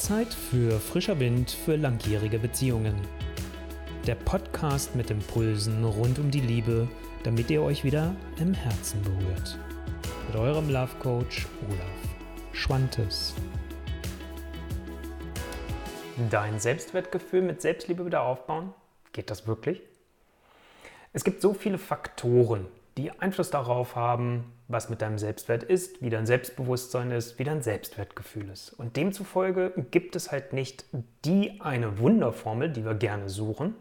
Zeit für frischer Wind für langjährige Beziehungen. Der Podcast mit Impulsen rund um die Liebe, damit ihr euch wieder im Herzen berührt. Mit eurem Love Coach Olaf Schwantes. Dein Selbstwertgefühl mit Selbstliebe wieder aufbauen? Geht das wirklich? Es gibt so viele Faktoren, die Einfluss darauf haben, was mit deinem Selbstwert ist, wie dein Selbstbewusstsein ist, wie dein Selbstwertgefühl ist. Und demzufolge gibt es halt nicht die eine Wunderformel, die wir gerne suchen,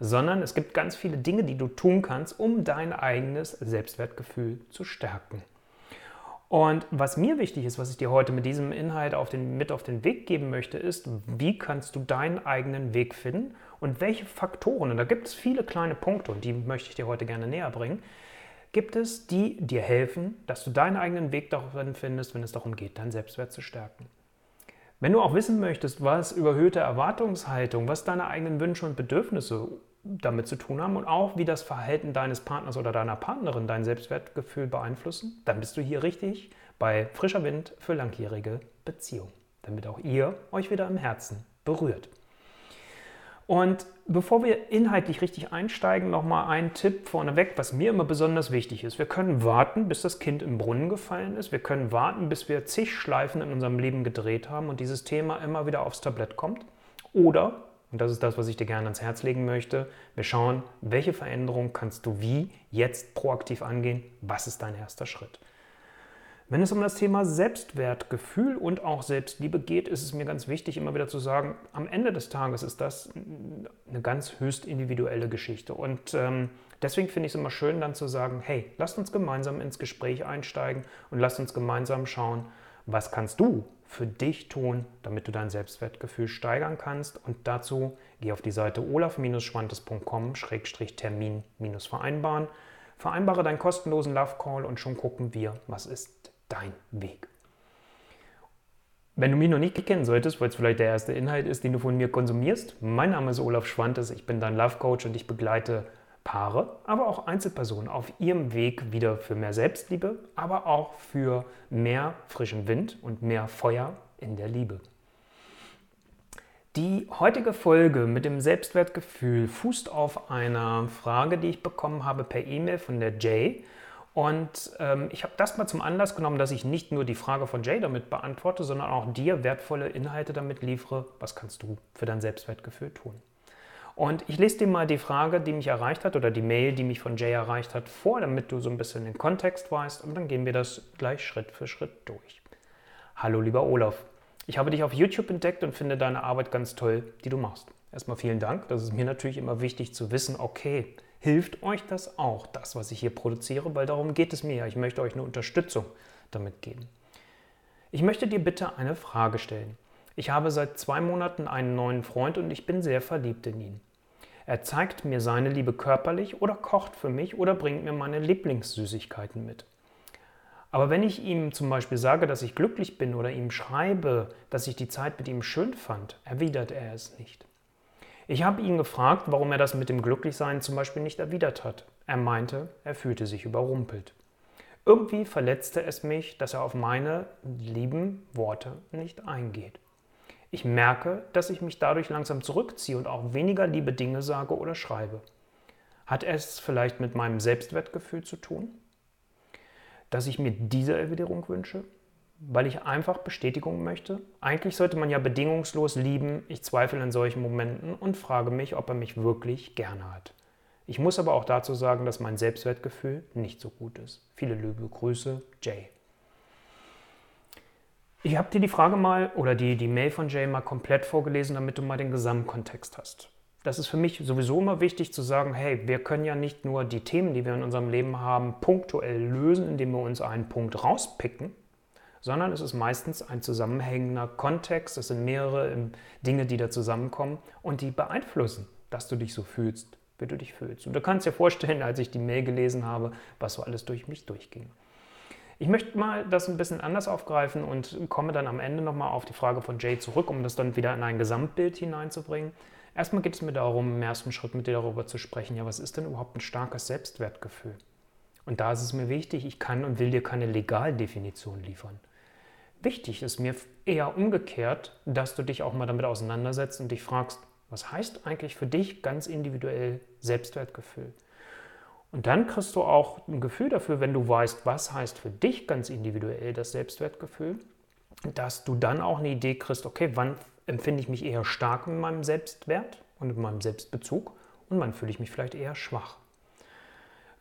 sondern es gibt ganz viele Dinge, die du tun kannst, um dein eigenes Selbstwertgefühl zu stärken. Und was mir wichtig ist, was ich dir heute mit diesem Inhalt auf den, mit auf den Weg geben möchte, ist, wie kannst du deinen eigenen Weg finden und welche Faktoren, und da gibt es viele kleine Punkte und die möchte ich dir heute gerne näher bringen, gibt es, die dir helfen, dass du deinen eigenen Weg darin findest, wenn es darum geht, deinen Selbstwert zu stärken. Wenn du auch wissen möchtest, was überhöhte Erwartungshaltung, was deine eigenen Wünsche und Bedürfnisse damit zu tun haben und auch wie das Verhalten deines Partners oder deiner Partnerin dein Selbstwertgefühl beeinflussen, dann bist du hier richtig bei frischer Wind für langjährige Beziehungen, damit auch ihr euch wieder im Herzen berührt. Und bevor wir inhaltlich richtig einsteigen, nochmal ein Tipp vorneweg, was mir immer besonders wichtig ist. Wir können warten, bis das Kind im Brunnen gefallen ist. Wir können warten, bis wir zig Schleifen in unserem Leben gedreht haben und dieses Thema immer wieder aufs Tablett kommt. Oder, und das ist das, was ich dir gerne ans Herz legen möchte, wir schauen, welche Veränderung kannst du wie jetzt proaktiv angehen? Was ist dein erster Schritt? Wenn es um das Thema Selbstwertgefühl und auch Selbstliebe geht, ist es mir ganz wichtig, immer wieder zu sagen, am Ende des Tages ist das eine ganz höchst individuelle Geschichte. Und ähm, deswegen finde ich es immer schön, dann zu sagen, hey, lasst uns gemeinsam ins Gespräch einsteigen und lasst uns gemeinsam schauen, was kannst du für dich tun, damit du dein Selbstwertgefühl steigern kannst. Und dazu geh auf die Seite olaf-schwantes.com-termin-vereinbaren. Vereinbare deinen kostenlosen Love Call und schon gucken wir, was ist dein Weg. Wenn du mich noch nicht kennen solltest, weil es vielleicht der erste Inhalt ist, den du von mir konsumierst, mein Name ist Olaf Schwantes, ich bin dein Love Coach und ich begleite Paare, aber auch Einzelpersonen auf ihrem Weg wieder für mehr Selbstliebe, aber auch für mehr frischen Wind und mehr Feuer in der Liebe. Die heutige Folge mit dem Selbstwertgefühl fußt auf einer Frage, die ich bekommen habe per E-Mail von der Jay. Und ähm, ich habe das mal zum Anlass genommen, dass ich nicht nur die Frage von Jay damit beantworte, sondern auch dir wertvolle Inhalte damit liefere. Was kannst du für dein Selbstwertgefühl tun? Und ich lese dir mal die Frage, die mich erreicht hat, oder die Mail, die mich von Jay erreicht hat, vor, damit du so ein bisschen den Kontext weißt. Und dann gehen wir das gleich Schritt für Schritt durch. Hallo, lieber Olaf. Ich habe dich auf YouTube entdeckt und finde deine Arbeit ganz toll, die du machst. Erstmal vielen Dank. Das ist mir natürlich immer wichtig zu wissen, okay, hilft euch das auch, das, was ich hier produziere, weil darum geht es mir ja. Ich möchte euch eine Unterstützung damit geben. Ich möchte dir bitte eine Frage stellen. Ich habe seit zwei Monaten einen neuen Freund und ich bin sehr verliebt in ihn. Er zeigt mir seine Liebe körperlich oder kocht für mich oder bringt mir meine Lieblingssüßigkeiten mit. Aber wenn ich ihm zum Beispiel sage, dass ich glücklich bin oder ihm schreibe, dass ich die Zeit mit ihm schön fand, erwidert er es nicht. Ich habe ihn gefragt, warum er das mit dem Glücklichsein zum Beispiel nicht erwidert hat. Er meinte, er fühlte sich überrumpelt. Irgendwie verletzte es mich, dass er auf meine lieben Worte nicht eingeht. Ich merke, dass ich mich dadurch langsam zurückziehe und auch weniger liebe Dinge sage oder schreibe. Hat es vielleicht mit meinem Selbstwertgefühl zu tun? Dass ich mir diese Erwiderung wünsche? Weil ich einfach Bestätigung möchte. Eigentlich sollte man ja bedingungslos lieben. Ich zweifle in solchen Momenten und frage mich, ob er mich wirklich gerne hat. Ich muss aber auch dazu sagen, dass mein Selbstwertgefühl nicht so gut ist. Viele liebe Grüße, Jay. Ich habe dir die Frage mal oder die, die Mail von Jay mal komplett vorgelesen, damit du mal den Gesamtkontext hast. Das ist für mich sowieso immer wichtig zu sagen, hey, wir können ja nicht nur die Themen, die wir in unserem Leben haben, punktuell lösen, indem wir uns einen Punkt rauspicken, sondern es ist meistens ein zusammenhängender Kontext, es sind mehrere ähm, Dinge, die da zusammenkommen und die beeinflussen, dass du dich so fühlst, wie du dich fühlst. Und du kannst dir vorstellen, als ich die Mail gelesen habe, was so alles durch mich durchging. Ich möchte mal das ein bisschen anders aufgreifen und komme dann am Ende nochmal auf die Frage von Jay zurück, um das dann wieder in ein Gesamtbild hineinzubringen. Erstmal geht es mir darum, im ersten Schritt mit dir darüber zu sprechen, ja, was ist denn überhaupt ein starkes Selbstwertgefühl? Und da ist es mir wichtig, ich kann und will dir keine Legaldefinition liefern. Wichtig ist mir eher umgekehrt, dass du dich auch mal damit auseinandersetzt und dich fragst, was heißt eigentlich für dich ganz individuell Selbstwertgefühl? Und dann kriegst du auch ein Gefühl dafür, wenn du weißt, was heißt für dich ganz individuell das Selbstwertgefühl, dass du dann auch eine Idee kriegst, okay, wann empfinde ich mich eher stark in meinem Selbstwert und in meinem Selbstbezug und wann fühle ich mich vielleicht eher schwach.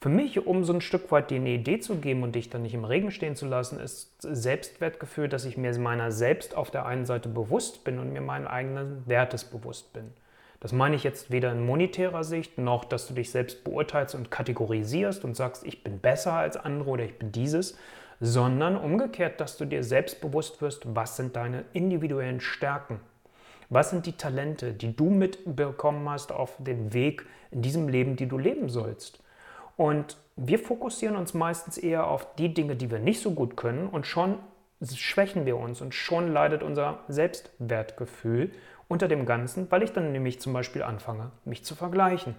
Für mich, um so ein Stück weit dir eine Idee zu geben und dich dann nicht im Regen stehen zu lassen, ist Selbstwertgefühl, dass ich mir meiner selbst auf der einen Seite bewusst bin und mir meinen eigenen Wertes bewusst bin. Das meine ich jetzt weder in monetärer Sicht noch, dass du dich selbst beurteilst und kategorisierst und sagst, ich bin besser als andere oder ich bin dieses, sondern umgekehrt, dass du dir selbst bewusst wirst, was sind deine individuellen Stärken. Was sind die Talente, die du mitbekommen hast auf dem Weg in diesem Leben, die du leben sollst? Und wir fokussieren uns meistens eher auf die Dinge, die wir nicht so gut können und schon schwächen wir uns und schon leidet unser Selbstwertgefühl unter dem Ganzen, weil ich dann nämlich zum Beispiel anfange, mich zu vergleichen.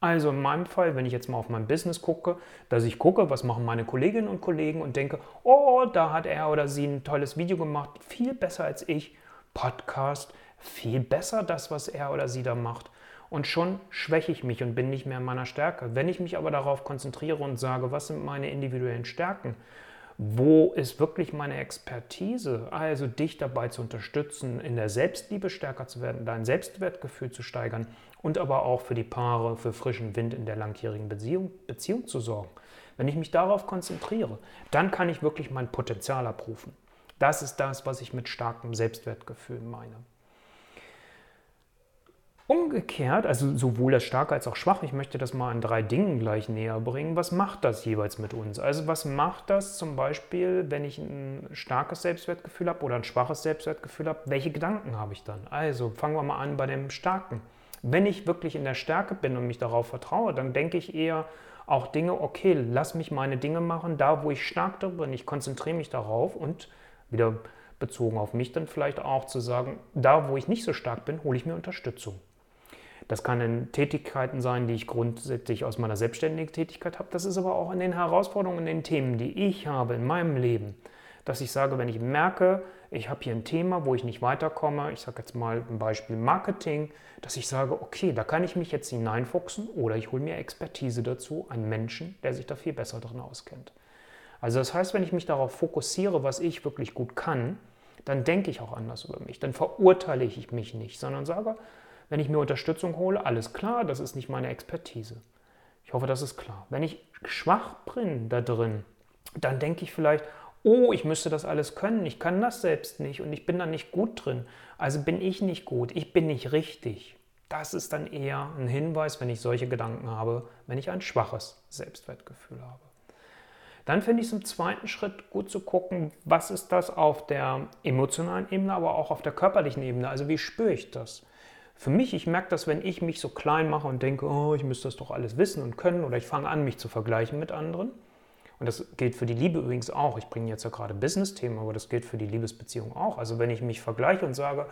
Also in meinem Fall, wenn ich jetzt mal auf mein Business gucke, dass ich gucke, was machen meine Kolleginnen und Kollegen und denke, oh, da hat er oder sie ein tolles Video gemacht, viel besser als ich. Podcast, viel besser das, was er oder sie da macht und schon schwäche ich mich und bin nicht mehr in meiner Stärke. Wenn ich mich aber darauf konzentriere und sage, was sind meine individuellen Stärken, wo ist wirklich meine Expertise, also dich dabei zu unterstützen, in der Selbstliebe stärker zu werden, dein Selbstwertgefühl zu steigern und aber auch für die Paare, für frischen Wind in der langjährigen Beziehung, Beziehung zu sorgen. Wenn ich mich darauf konzentriere, dann kann ich wirklich mein Potenzial abrufen. Das ist das, was ich mit starkem Selbstwertgefühl meine. Umgekehrt, also sowohl das Starke als auch Schwach, ich möchte das mal an drei Dingen gleich näher bringen. Was macht das jeweils mit uns? Also was macht das zum Beispiel, wenn ich ein starkes Selbstwertgefühl habe oder ein schwaches Selbstwertgefühl habe? Welche Gedanken habe ich dann? Also fangen wir mal an bei dem Starken. Wenn ich wirklich in der Stärke bin und mich darauf vertraue, dann denke ich eher auch Dinge, okay, lass mich meine Dinge machen, da wo ich stark drin bin, ich konzentriere mich darauf und wieder bezogen auf mich dann vielleicht auch zu sagen, da wo ich nicht so stark bin, hole ich mir Unterstützung. Das kann in Tätigkeiten sein, die ich grundsätzlich aus meiner selbstständigen Tätigkeit habe. Das ist aber auch in den Herausforderungen, in den Themen, die ich habe in meinem Leben. Dass ich sage, wenn ich merke, ich habe hier ein Thema, wo ich nicht weiterkomme, ich sage jetzt mal ein Beispiel Marketing, dass ich sage, okay, da kann ich mich jetzt hineinfuchsen oder ich hole mir Expertise dazu, einen Menschen, der sich da viel besser drin auskennt. Also das heißt, wenn ich mich darauf fokussiere, was ich wirklich gut kann, dann denke ich auch anders über mich, dann verurteile ich mich nicht, sondern sage, wenn ich mir Unterstützung hole, alles klar, das ist nicht meine Expertise. Ich hoffe, das ist klar. Wenn ich schwach bin da drin, dann denke ich vielleicht, oh, ich müsste das alles können, ich kann das selbst nicht und ich bin da nicht gut drin. Also bin ich nicht gut, ich bin nicht richtig. Das ist dann eher ein Hinweis, wenn ich solche Gedanken habe, wenn ich ein schwaches Selbstwertgefühl habe. Dann finde ich es im zweiten Schritt gut zu gucken, was ist das auf der emotionalen Ebene, aber auch auf der körperlichen Ebene. Also wie spüre ich das? Für mich, ich merke das, wenn ich mich so klein mache und denke, oh, ich müsste das doch alles wissen und können oder ich fange an, mich zu vergleichen mit anderen. Und das gilt für die Liebe übrigens auch. Ich bringe jetzt ja gerade Business-Themen, aber das gilt für die Liebesbeziehung auch. Also wenn ich mich vergleiche und sage,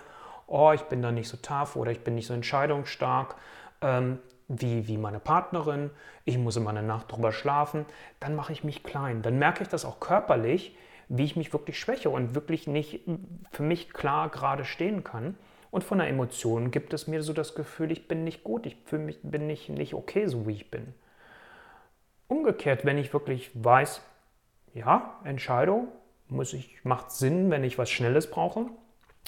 oh, ich bin da nicht so tough oder ich bin nicht so entscheidungsstark ähm, wie, wie meine Partnerin, ich muss immer eine Nacht drüber schlafen, dann mache ich mich klein. Dann merke ich das auch körperlich, wie ich mich wirklich schwäche und wirklich nicht für mich klar gerade stehen kann. Und von der Emotion gibt es mir so das Gefühl, ich bin nicht gut, ich fühle mich, bin nicht, nicht okay, so wie ich bin. Umgekehrt, wenn ich wirklich weiß, ja, Entscheidung muss ich, macht Sinn, wenn ich was Schnelles brauche,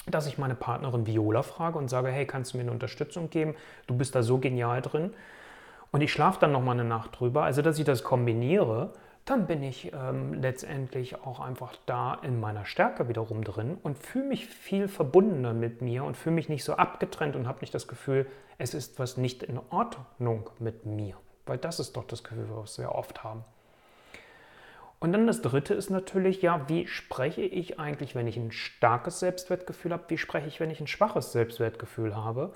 dass ich meine Partnerin Viola frage und sage, hey, kannst du mir eine Unterstützung geben? Du bist da so genial drin. Und ich schlafe dann noch mal eine Nacht drüber. Also, dass ich das kombiniere, dann bin ich ähm, letztendlich auch einfach da in meiner Stärke wiederum drin und fühle mich viel verbundener mit mir und fühle mich nicht so abgetrennt und habe nicht das Gefühl, es ist was nicht in Ordnung mit mir. Weil das ist doch das Gefühl, was wir oft haben. Und dann das Dritte ist natürlich, ja, wie spreche ich eigentlich, wenn ich ein starkes Selbstwertgefühl habe? Wie spreche ich, wenn ich ein schwaches Selbstwertgefühl habe?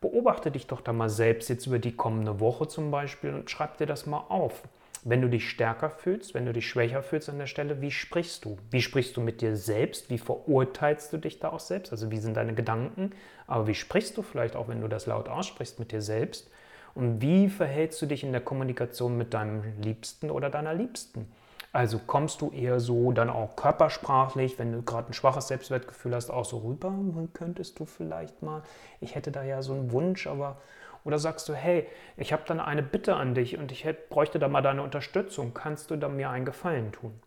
Beobachte dich doch da mal selbst jetzt über die kommende Woche zum Beispiel und schreib dir das mal auf. Wenn du dich stärker fühlst, wenn du dich schwächer fühlst an der Stelle, wie sprichst du? Wie sprichst du mit dir selbst? Wie verurteilst du dich da auch selbst? Also wie sind deine Gedanken? Aber wie sprichst du vielleicht auch, wenn du das laut aussprichst mit dir selbst? Und wie verhältst du dich in der Kommunikation mit deinem Liebsten oder deiner Liebsten? Also kommst du eher so dann auch körpersprachlich, wenn du gerade ein schwaches Selbstwertgefühl hast, auch so rüber, könntest du vielleicht mal, ich hätte da ja so einen Wunsch, aber oder sagst du, hey, ich habe dann eine Bitte an dich und ich hätte, bräuchte da mal deine Unterstützung, kannst du da mir einen Gefallen tun?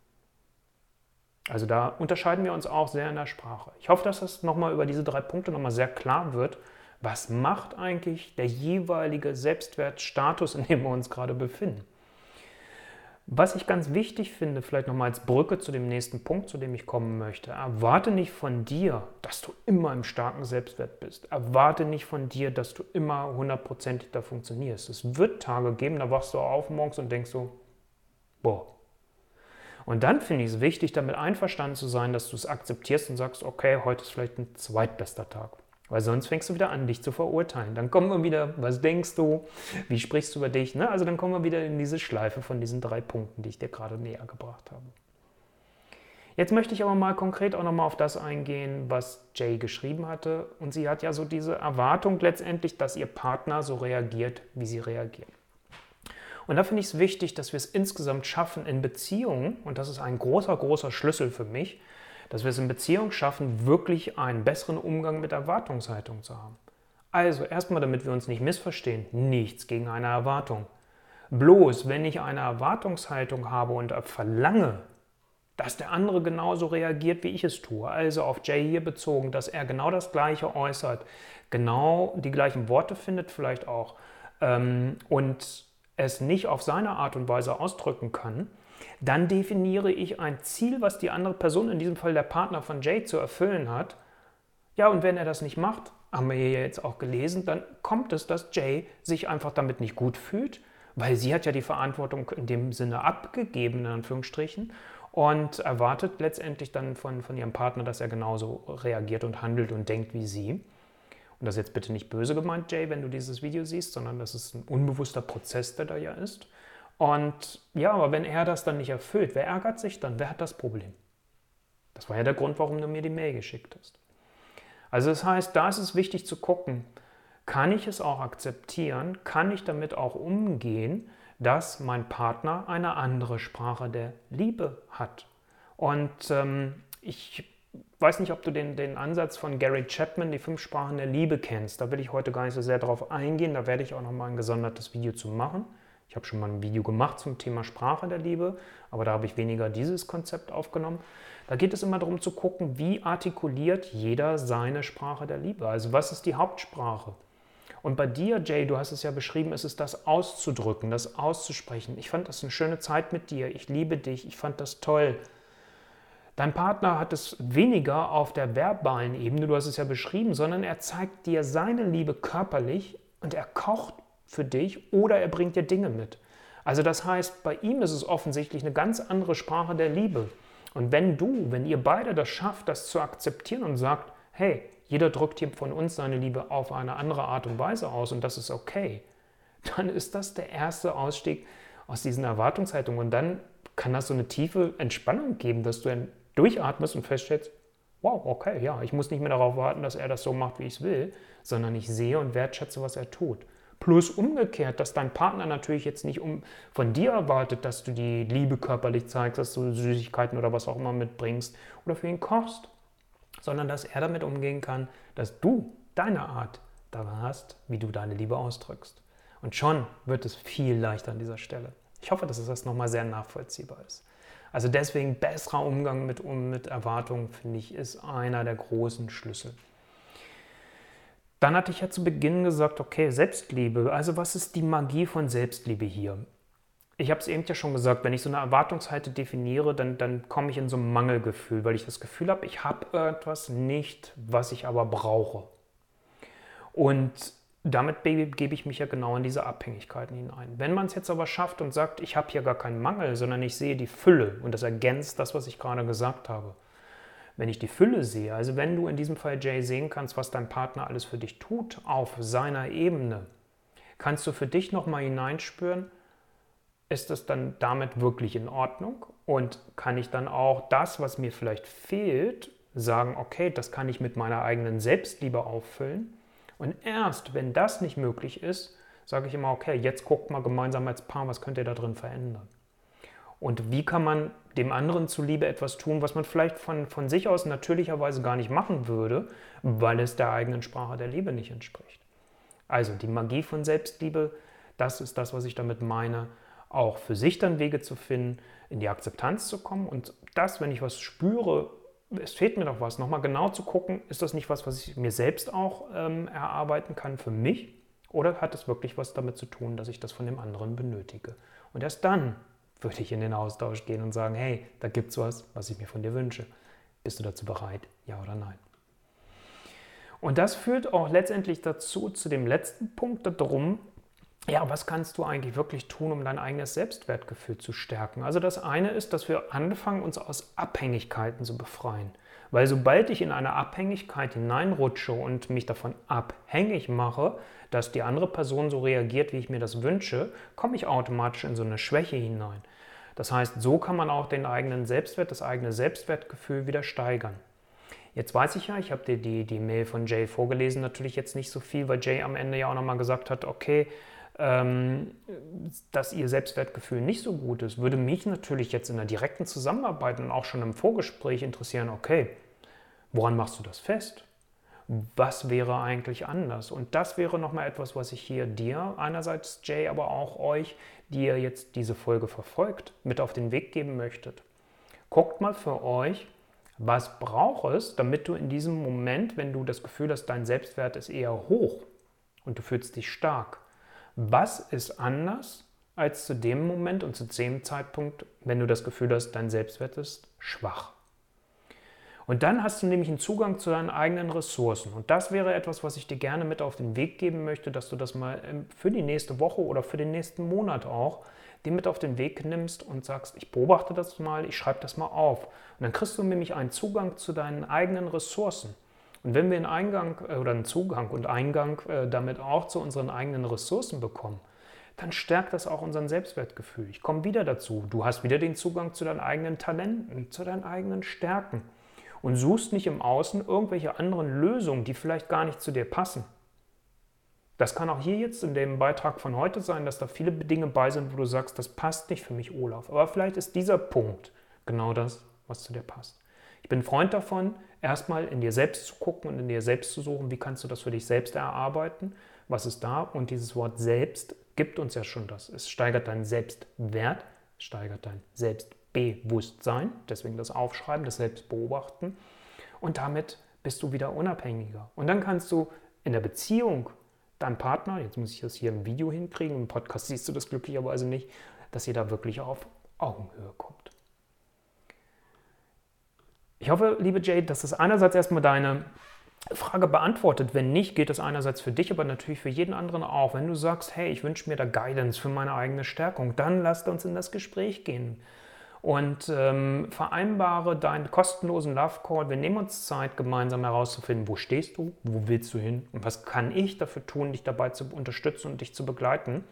Also da unterscheiden wir uns auch sehr in der Sprache. Ich hoffe, dass das nochmal über diese drei Punkte nochmal sehr klar wird. Was macht eigentlich der jeweilige Selbstwertstatus, in dem wir uns gerade befinden? Was ich ganz wichtig finde, vielleicht nochmal als Brücke zu dem nächsten Punkt, zu dem ich kommen möchte, erwarte nicht von dir, dass du immer im starken Selbstwert bist. Erwarte nicht von dir, dass du immer hundertprozentig da funktionierst. Es wird Tage geben, da wachst du auf morgens und denkst so, boah. Und dann finde ich es wichtig, damit einverstanden zu sein, dass du es akzeptierst und sagst, okay, heute ist vielleicht ein zweitbester Tag. Weil sonst fängst du wieder an, dich zu verurteilen. Dann kommen wir wieder, was denkst du, wie sprichst du über dich? Ne? Also dann kommen wir wieder in diese Schleife von diesen drei Punkten, die ich dir gerade näher gebracht habe. Jetzt möchte ich aber mal konkret auch nochmal auf das eingehen, was Jay geschrieben hatte. Und sie hat ja so diese Erwartung letztendlich, dass ihr Partner so reagiert, wie sie reagiert. Und da finde ich es wichtig, dass wir es insgesamt schaffen in Beziehungen, und das ist ein großer, großer Schlüssel für mich, dass wir es in Beziehung schaffen, wirklich einen besseren Umgang mit Erwartungshaltung zu haben. Also erstmal, damit wir uns nicht missverstehen, nichts gegen eine Erwartung. Bloß, wenn ich eine Erwartungshaltung habe und verlange, dass der andere genauso reagiert, wie ich es tue, also auf Jay hier bezogen, dass er genau das Gleiche äußert, genau die gleichen Worte findet vielleicht auch ähm, und es nicht auf seine Art und Weise ausdrücken kann, dann definiere ich ein Ziel, was die andere Person, in diesem Fall der Partner von Jay, zu erfüllen hat. Ja, und wenn er das nicht macht, haben wir hier jetzt auch gelesen, dann kommt es, dass Jay sich einfach damit nicht gut fühlt, weil sie hat ja die Verantwortung in dem Sinne abgegeben, in Anführungsstrichen, und erwartet letztendlich dann von, von ihrem Partner, dass er genauso reagiert und handelt und denkt wie sie. Und das ist jetzt bitte nicht böse gemeint, Jay, wenn du dieses Video siehst, sondern das ist ein unbewusster Prozess, der da ja ist. Und ja, aber wenn er das dann nicht erfüllt, wer ärgert sich dann? Wer hat das Problem? Das war ja der Grund, warum du mir die Mail geschickt hast. Also das heißt, da ist es wichtig zu gucken, kann ich es auch akzeptieren, kann ich damit auch umgehen, dass mein Partner eine andere Sprache der Liebe hat. Und ähm, ich weiß nicht, ob du den, den Ansatz von Gary Chapman, die fünf Sprachen der Liebe, kennst. Da will ich heute gar nicht so sehr drauf eingehen. Da werde ich auch noch mal ein gesondertes Video zu machen. Ich habe schon mal ein Video gemacht zum Thema Sprache der Liebe, aber da habe ich weniger dieses Konzept aufgenommen. Da geht es immer darum zu gucken, wie artikuliert jeder seine Sprache der Liebe. Also was ist die Hauptsprache? Und bei dir, Jay, du hast es ja beschrieben, ist es das auszudrücken, das auszusprechen. Ich fand das eine schöne Zeit mit dir. Ich liebe dich. Ich fand das toll. Dein Partner hat es weniger auf der verbalen Ebene, du hast es ja beschrieben, sondern er zeigt dir seine Liebe körperlich und er kocht für dich oder er bringt dir Dinge mit. Also das heißt, bei ihm ist es offensichtlich eine ganz andere Sprache der Liebe. Und wenn du, wenn ihr beide das schafft, das zu akzeptieren und sagt, hey, jeder drückt hier von uns seine Liebe auf eine andere Art und Weise aus und das ist okay, dann ist das der erste Ausstieg aus diesen Erwartungshaltungen. Und dann kann das so eine tiefe Entspannung geben, dass du durchatmest und feststellst, wow, okay, ja, ich muss nicht mehr darauf warten, dass er das so macht, wie ich es will, sondern ich sehe und wertschätze, was er tut. Plus umgekehrt, dass dein Partner natürlich jetzt nicht um, von dir erwartet, dass du die Liebe körperlich zeigst, dass du Süßigkeiten oder was auch immer mitbringst oder für ihn kochst, sondern dass er damit umgehen kann, dass du deine Art daran hast, wie du deine Liebe ausdrückst. Und schon wird es viel leichter an dieser Stelle. Ich hoffe, dass es das nochmal sehr nachvollziehbar ist. Also deswegen besserer Umgang mit, mit Erwartungen, finde ich, ist einer der großen Schlüssel. Dann hatte ich ja zu Beginn gesagt, okay, Selbstliebe. Also was ist die Magie von Selbstliebe hier? Ich habe es eben ja schon gesagt, wenn ich so eine Erwartungshaltung definiere, dann, dann komme ich in so ein Mangelgefühl, weil ich das Gefühl habe, ich habe etwas nicht, was ich aber brauche. Und damit gebe ich mich ja genau in diese Abhängigkeiten hinein. Wenn man es jetzt aber schafft und sagt, ich habe hier gar keinen Mangel, sondern ich sehe die Fülle und das ergänzt das, was ich gerade gesagt habe, wenn ich die Fülle sehe, also wenn du in diesem Fall Jay sehen kannst, was dein Partner alles für dich tut auf seiner Ebene, kannst du für dich nochmal hineinspüren, ist das dann damit wirklich in Ordnung? Und kann ich dann auch das, was mir vielleicht fehlt, sagen, okay, das kann ich mit meiner eigenen Selbstliebe auffüllen? Und erst, wenn das nicht möglich ist, sage ich immer, okay, jetzt guckt mal gemeinsam als Paar, was könnt ihr da drin verändern? Und wie kann man dem anderen zuliebe etwas tun, was man vielleicht von, von sich aus natürlicherweise gar nicht machen würde, weil es der eigenen Sprache der Liebe nicht entspricht. Also die Magie von Selbstliebe, das ist das, was ich damit meine, auch für sich dann Wege zu finden, in die Akzeptanz zu kommen und das, wenn ich was spüre, es fehlt mir doch was, nochmal genau zu gucken, ist das nicht was, was ich mir selbst auch ähm, erarbeiten kann für mich oder hat es wirklich was damit zu tun, dass ich das von dem anderen benötige? Und erst dann würde ich in den Austausch gehen und sagen, hey, da gibt es was, was ich mir von dir wünsche. Bist du dazu bereit? Ja oder nein? Und das führt auch letztendlich dazu, zu dem letzten Punkt darum, ja, was kannst du eigentlich wirklich tun, um dein eigenes Selbstwertgefühl zu stärken? Also das eine ist, dass wir anfangen, uns aus Abhängigkeiten zu befreien. Weil sobald ich in eine Abhängigkeit hineinrutsche und mich davon abhängig mache, dass die andere Person so reagiert, wie ich mir das wünsche, komme ich automatisch in so eine Schwäche hinein. Das heißt, so kann man auch den eigenen Selbstwert, das eigene Selbstwertgefühl wieder steigern. Jetzt weiß ich ja, ich habe dir die, die Mail von Jay vorgelesen, natürlich jetzt nicht so viel, weil Jay am Ende ja auch nochmal gesagt hat, okay, dass ihr Selbstwertgefühl nicht so gut ist, würde mich natürlich jetzt in der direkten Zusammenarbeit und auch schon im Vorgespräch interessieren, okay, woran machst du das fest? Was wäre eigentlich anders? Und das wäre nochmal etwas, was ich hier dir, einerseits Jay, aber auch euch, die ihr jetzt diese Folge verfolgt, mit auf den Weg geben möchtet. Guckt mal für euch, was braucht es, damit du in diesem Moment, wenn du das Gefühl hast, dein Selbstwert ist eher hoch und du fühlst dich stark, was ist anders als zu dem Moment und zu dem Zeitpunkt, wenn du das Gefühl hast, dein Selbstwert ist schwach. Und dann hast du nämlich einen Zugang zu deinen eigenen Ressourcen. Und das wäre etwas, was ich dir gerne mit auf den Weg geben möchte, dass du das mal ähm, für die nächste Woche oder für den nächsten Monat auch dir mit auf den Weg nimmst und sagst, ich beobachte das mal, ich schreibe das mal auf. Und dann kriegst du nämlich einen Zugang zu deinen eigenen Ressourcen. Und wenn wir einen Eingang äh, oder einen Zugang und Eingang äh, damit auch zu unseren eigenen Ressourcen bekommen, dann stärkt das auch unseren Selbstwertgefühl. Ich komme wieder dazu. Du hast wieder den Zugang zu deinen eigenen Talenten, zu deinen eigenen Stärken und suchst nicht im Außen irgendwelche anderen Lösungen, die vielleicht gar nicht zu dir passen. Das kann auch hier jetzt in dem Beitrag von heute sein, dass da viele Dinge bei sind, wo du sagst, das passt nicht für mich, Olaf. Aber vielleicht ist dieser Punkt genau das, was zu dir passt. Ich bin Freund davon, erstmal in dir selbst zu gucken und in dir selbst zu suchen, wie kannst du das für dich selbst erarbeiten, was ist da und dieses Wort selbst gibt uns ja schon das. Es steigert deinen Selbstwert, steigert dein Selbstbewusstsein, deswegen das Aufschreiben, das Selbstbeobachten und damit bist du wieder unabhängiger. Und dann kannst du in der Beziehung deinem Partner, jetzt muss ich das hier im Video hinkriegen, im Podcast siehst du das glücklicherweise nicht, dass ihr da wirklich auf Augenhöhe kommt. Ich hoffe, liebe Jade, dass das einerseits erstmal deine Frage beantwortet. Wenn nicht, geht das einerseits für dich, aber natürlich für jeden anderen auch. Wenn du sagst, hey, ich wünsche mir da Guidance für meine eigene Stärkung, dann lasst uns in das Gespräch gehen und ähm, vereinbare deinen kostenlosen Love Call. Wir nehmen uns Zeit, gemeinsam herauszufinden, wo stehst du, wo willst du hin und was kann ich dafür tun, dich dabei zu unterstützen und dich zu begleiten.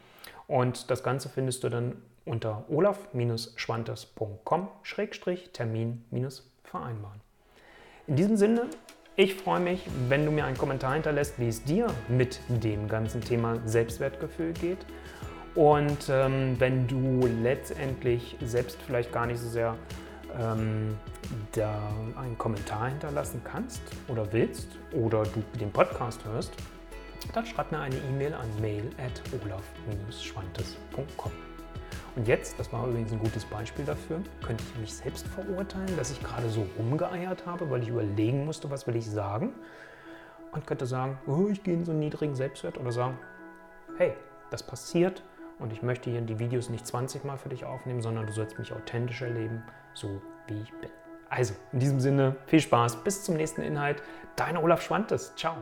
Und das Ganze findest du dann unter olaf-schwantes.com-termin- vereinbaren. In diesem Sinne, ich freue mich, wenn du mir einen Kommentar hinterlässt, wie es dir mit dem ganzen Thema Selbstwertgefühl geht. Und ähm, wenn du letztendlich selbst vielleicht gar nicht so sehr ähm, da einen Kommentar hinterlassen kannst oder willst oder du den Podcast hörst, dann schreib mir eine E-Mail an mail at olaf-schwantes.com. Und jetzt, das war übrigens ein gutes Beispiel dafür, könnte ich mich selbst verurteilen, dass ich gerade so rumgeeiert habe, weil ich überlegen musste, was will ich sagen. Und könnte sagen, oh, ich gehe in so einen niedrigen Selbstwert oder sagen, hey, das passiert und ich möchte hier die Videos nicht 20 Mal für dich aufnehmen, sondern du sollst mich authentisch erleben, so wie ich bin. Also, in diesem Sinne, viel Spaß, bis zum nächsten Inhalt. Dein Olaf Schwantes. Ciao.